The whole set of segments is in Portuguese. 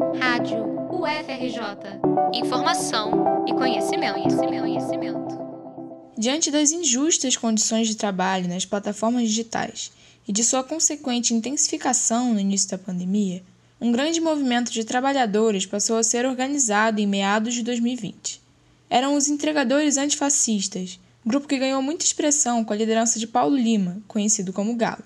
Rádio UFRJ. Informação e conhecimento, conhecimento, conhecimento. Diante das injustas condições de trabalho nas plataformas digitais e de sua consequente intensificação no início da pandemia, um grande movimento de trabalhadores passou a ser organizado em meados de 2020. Eram os entregadores antifascistas, grupo que ganhou muita expressão com a liderança de Paulo Lima, conhecido como Galo,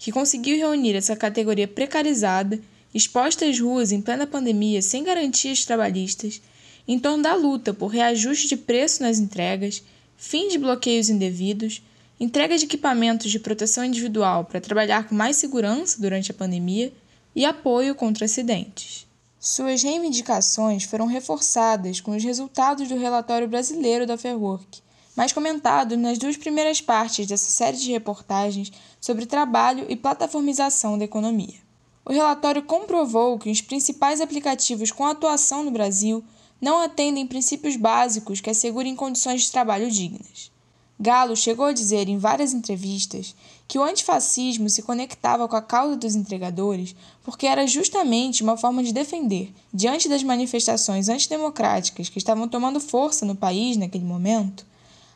que conseguiu reunir essa categoria precarizada, exposta às ruas em plena pandemia sem garantias trabalhistas, em torno da luta por reajuste de preço nas entregas, fim de bloqueios indevidos, entrega de equipamentos de proteção individual para trabalhar com mais segurança durante a pandemia e apoio contra acidentes. Suas reivindicações foram reforçadas com os resultados do relatório brasileiro da Fairwork, mais comentado nas duas primeiras partes dessa série de reportagens sobre trabalho e plataformização da economia. O relatório comprovou que os principais aplicativos com atuação no Brasil não atendem princípios básicos que assegurem condições de trabalho dignas. Galo chegou a dizer em várias entrevistas que o antifascismo se conectava com a causa dos entregadores porque era justamente uma forma de defender, diante das manifestações antidemocráticas que estavam tomando força no país naquele momento,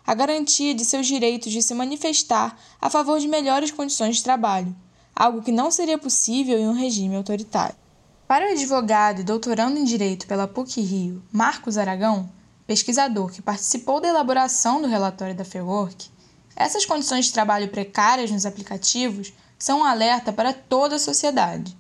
a garantia de seus direitos de se manifestar a favor de melhores condições de trabalho, algo que não seria possível em um regime autoritário. Para o advogado e doutorando em Direito pela PUC-Rio, Marcos Aragão, pesquisador que participou da elaboração do relatório da Fairwork, essas condições de trabalho precárias nos aplicativos são um alerta para toda a sociedade.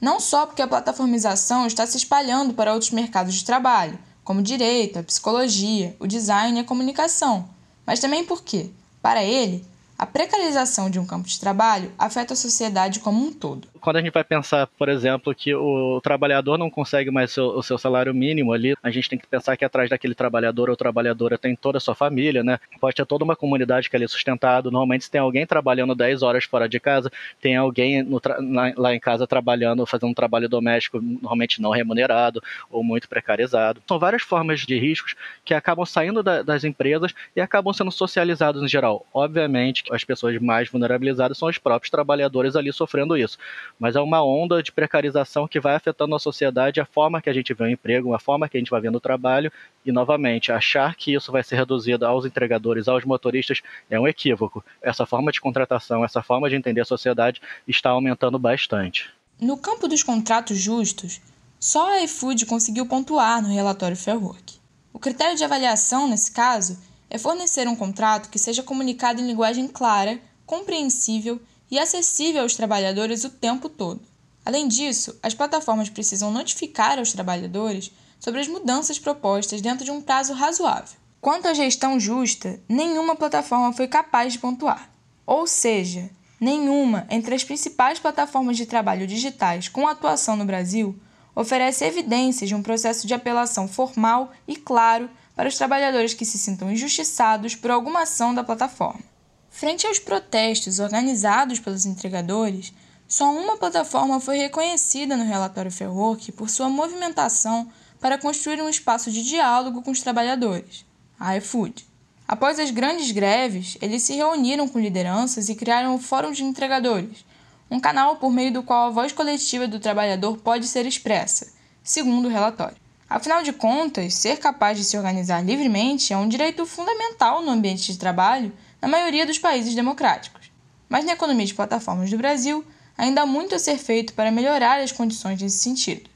Não só porque a plataformização está se espalhando para outros mercados de trabalho, como o direito, a psicologia, o design e a comunicação, mas também porque, para ele, a precarização de um campo de trabalho afeta a sociedade como um todo. Quando a gente vai pensar, por exemplo, que o trabalhador não consegue mais o seu salário mínimo ali, a gente tem que pensar que atrás daquele trabalhador ou trabalhadora tem toda a sua família, né? Pode ter toda uma comunidade que é ali sustentado. Normalmente, tem alguém trabalhando 10 horas fora de casa, tem alguém lá, lá em casa trabalhando, fazendo um trabalho doméstico, normalmente não remunerado ou muito precarizado. São várias formas de riscos que acabam saindo da, das empresas e acabam sendo socializados em geral. Obviamente, as pessoas mais vulnerabilizadas são os próprios trabalhadores ali sofrendo isso. Mas é uma onda de precarização que vai afetando a sociedade, a forma que a gente vê o emprego, a forma que a gente vai vendo o trabalho. E, novamente, achar que isso vai ser reduzido aos entregadores, aos motoristas, é um equívoco. Essa forma de contratação, essa forma de entender a sociedade está aumentando bastante. No campo dos contratos justos, só a iFood conseguiu pontuar no relatório Fairwork. O critério de avaliação, nesse caso, é fornecer um contrato que seja comunicado em linguagem clara, compreensível e acessível aos trabalhadores o tempo todo. Além disso, as plataformas precisam notificar aos trabalhadores sobre as mudanças propostas dentro de um prazo razoável. Quanto à gestão justa, nenhuma plataforma foi capaz de pontuar. Ou seja, nenhuma entre as principais plataformas de trabalho digitais com atuação no Brasil oferece evidências de um processo de apelação formal e claro para os trabalhadores que se sintam injustiçados por alguma ação da plataforma. Frente aos protestos organizados pelos entregadores, só uma plataforma foi reconhecida no relatório Fairwork por sua movimentação para construir um espaço de diálogo com os trabalhadores, a iFood. Após as grandes greves, eles se reuniram com lideranças e criaram o Fórum de Entregadores, um canal por meio do qual a voz coletiva do trabalhador pode ser expressa, segundo o relatório. Afinal de contas, ser capaz de se organizar livremente é um direito fundamental no ambiente de trabalho na maioria dos países democráticos. Mas na economia de plataformas do Brasil, ainda há muito a ser feito para melhorar as condições nesse sentido.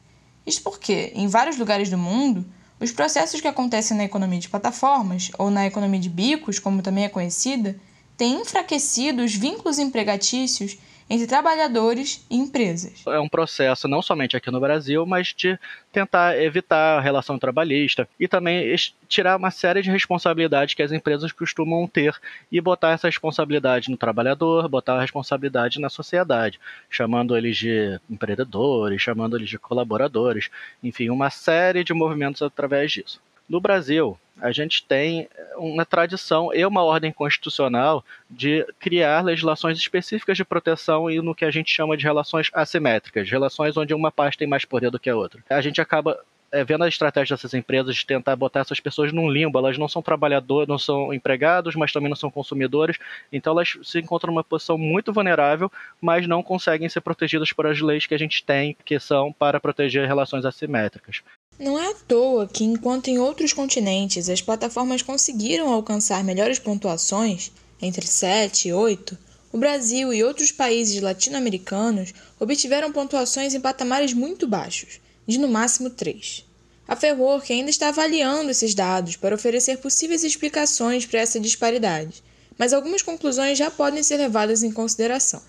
Isto porque, em vários lugares do mundo, os processos que acontecem na economia de plataformas, ou na economia de bicos, como também é conhecida, têm enfraquecido os vínculos empregatícios entre trabalhadores e empresas. É um processo não somente aqui no Brasil, mas de tentar evitar a relação trabalhista e também tirar uma série de responsabilidades que as empresas costumam ter e botar essa responsabilidade no trabalhador, botar a responsabilidade na sociedade, chamando eles de empreendedores, chamando eles de colaboradores, enfim, uma série de movimentos através disso. No Brasil, a gente tem uma tradição e uma ordem constitucional de criar legislações específicas de proteção e no que a gente chama de relações assimétricas, relações onde uma parte tem mais poder do que a outra. A gente acaba é, vendo a estratégia dessas empresas de tentar botar essas pessoas num limbo, elas não são trabalhadores, não são empregados, mas também não são consumidores, então elas se encontram numa posição muito vulnerável, mas não conseguem ser protegidas por as leis que a gente tem, que são para proteger relações assimétricas. Não é à toa que, enquanto em outros continentes as plataformas conseguiram alcançar melhores pontuações, entre 7 e 8, o Brasil e outros países latino-americanos obtiveram pontuações em patamares muito baixos, de no máximo 3. A Fairwork ainda está avaliando esses dados para oferecer possíveis explicações para essa disparidade, mas algumas conclusões já podem ser levadas em consideração.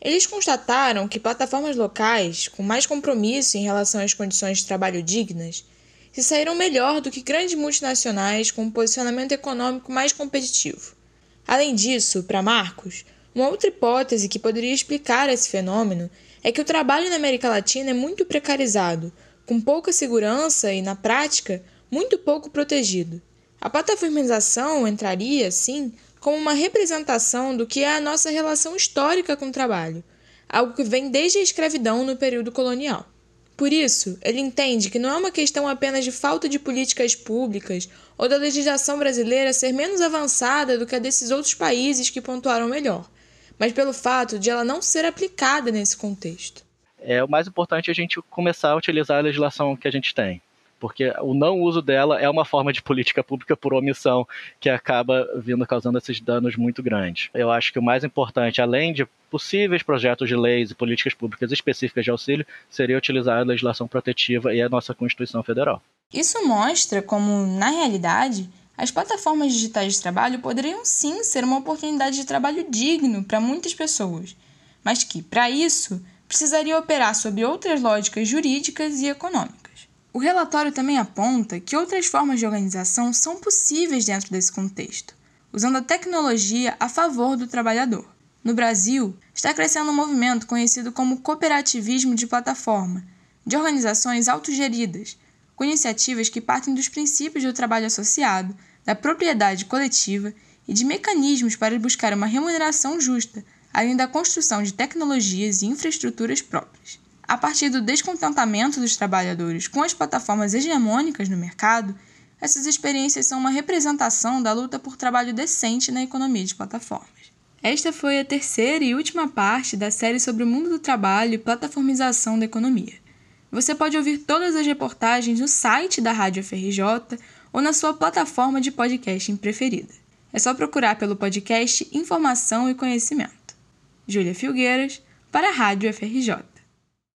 Eles constataram que plataformas locais, com mais compromisso em relação às condições de trabalho dignas, se saíram melhor do que grandes multinacionais com um posicionamento econômico mais competitivo. Além disso, para Marcos, uma outra hipótese que poderia explicar esse fenômeno é que o trabalho na América Latina é muito precarizado, com pouca segurança e, na prática, muito pouco protegido. A plataformização entraria, sim, como uma representação do que é a nossa relação histórica com o trabalho, algo que vem desde a escravidão no período colonial. Por isso, ele entende que não é uma questão apenas de falta de políticas públicas ou da legislação brasileira ser menos avançada do que a desses outros países que pontuaram melhor, mas pelo fato de ela não ser aplicada nesse contexto. É o mais importante é a gente começar a utilizar a legislação que a gente tem, porque o não uso dela é uma forma de política pública por omissão que acaba vindo causando esses danos muito grandes. Eu acho que o mais importante, além de possíveis projetos de leis e políticas públicas específicas de auxílio, seria utilizar a legislação protetiva e a nossa Constituição Federal. Isso mostra como, na realidade, as plataformas digitais de trabalho poderiam sim ser uma oportunidade de trabalho digno para muitas pessoas, mas que, para isso, precisaria operar sob outras lógicas jurídicas e econômicas. O relatório também aponta que outras formas de organização são possíveis dentro desse contexto, usando a tecnologia a favor do trabalhador. No Brasil, está crescendo um movimento conhecido como cooperativismo de plataforma, de organizações autogeridas, com iniciativas que partem dos princípios do trabalho associado, da propriedade coletiva e de mecanismos para buscar uma remuneração justa, além da construção de tecnologias e infraestruturas próprias. A partir do descontentamento dos trabalhadores com as plataformas hegemônicas no mercado, essas experiências são uma representação da luta por trabalho decente na economia de plataformas. Esta foi a terceira e última parte da série sobre o mundo do trabalho e plataformização da economia. Você pode ouvir todas as reportagens no site da Rádio FRJ ou na sua plataforma de podcasting preferida. É só procurar pelo podcast Informação e Conhecimento. Júlia Filgueiras, para a Rádio FRJ.